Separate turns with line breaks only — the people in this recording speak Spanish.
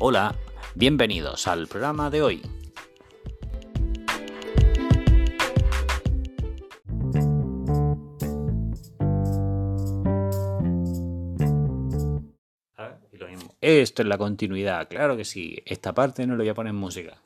Hola, bienvenidos al programa de hoy. Ah, Esto es la continuidad, claro que sí. Esta parte no lo voy a poner en música.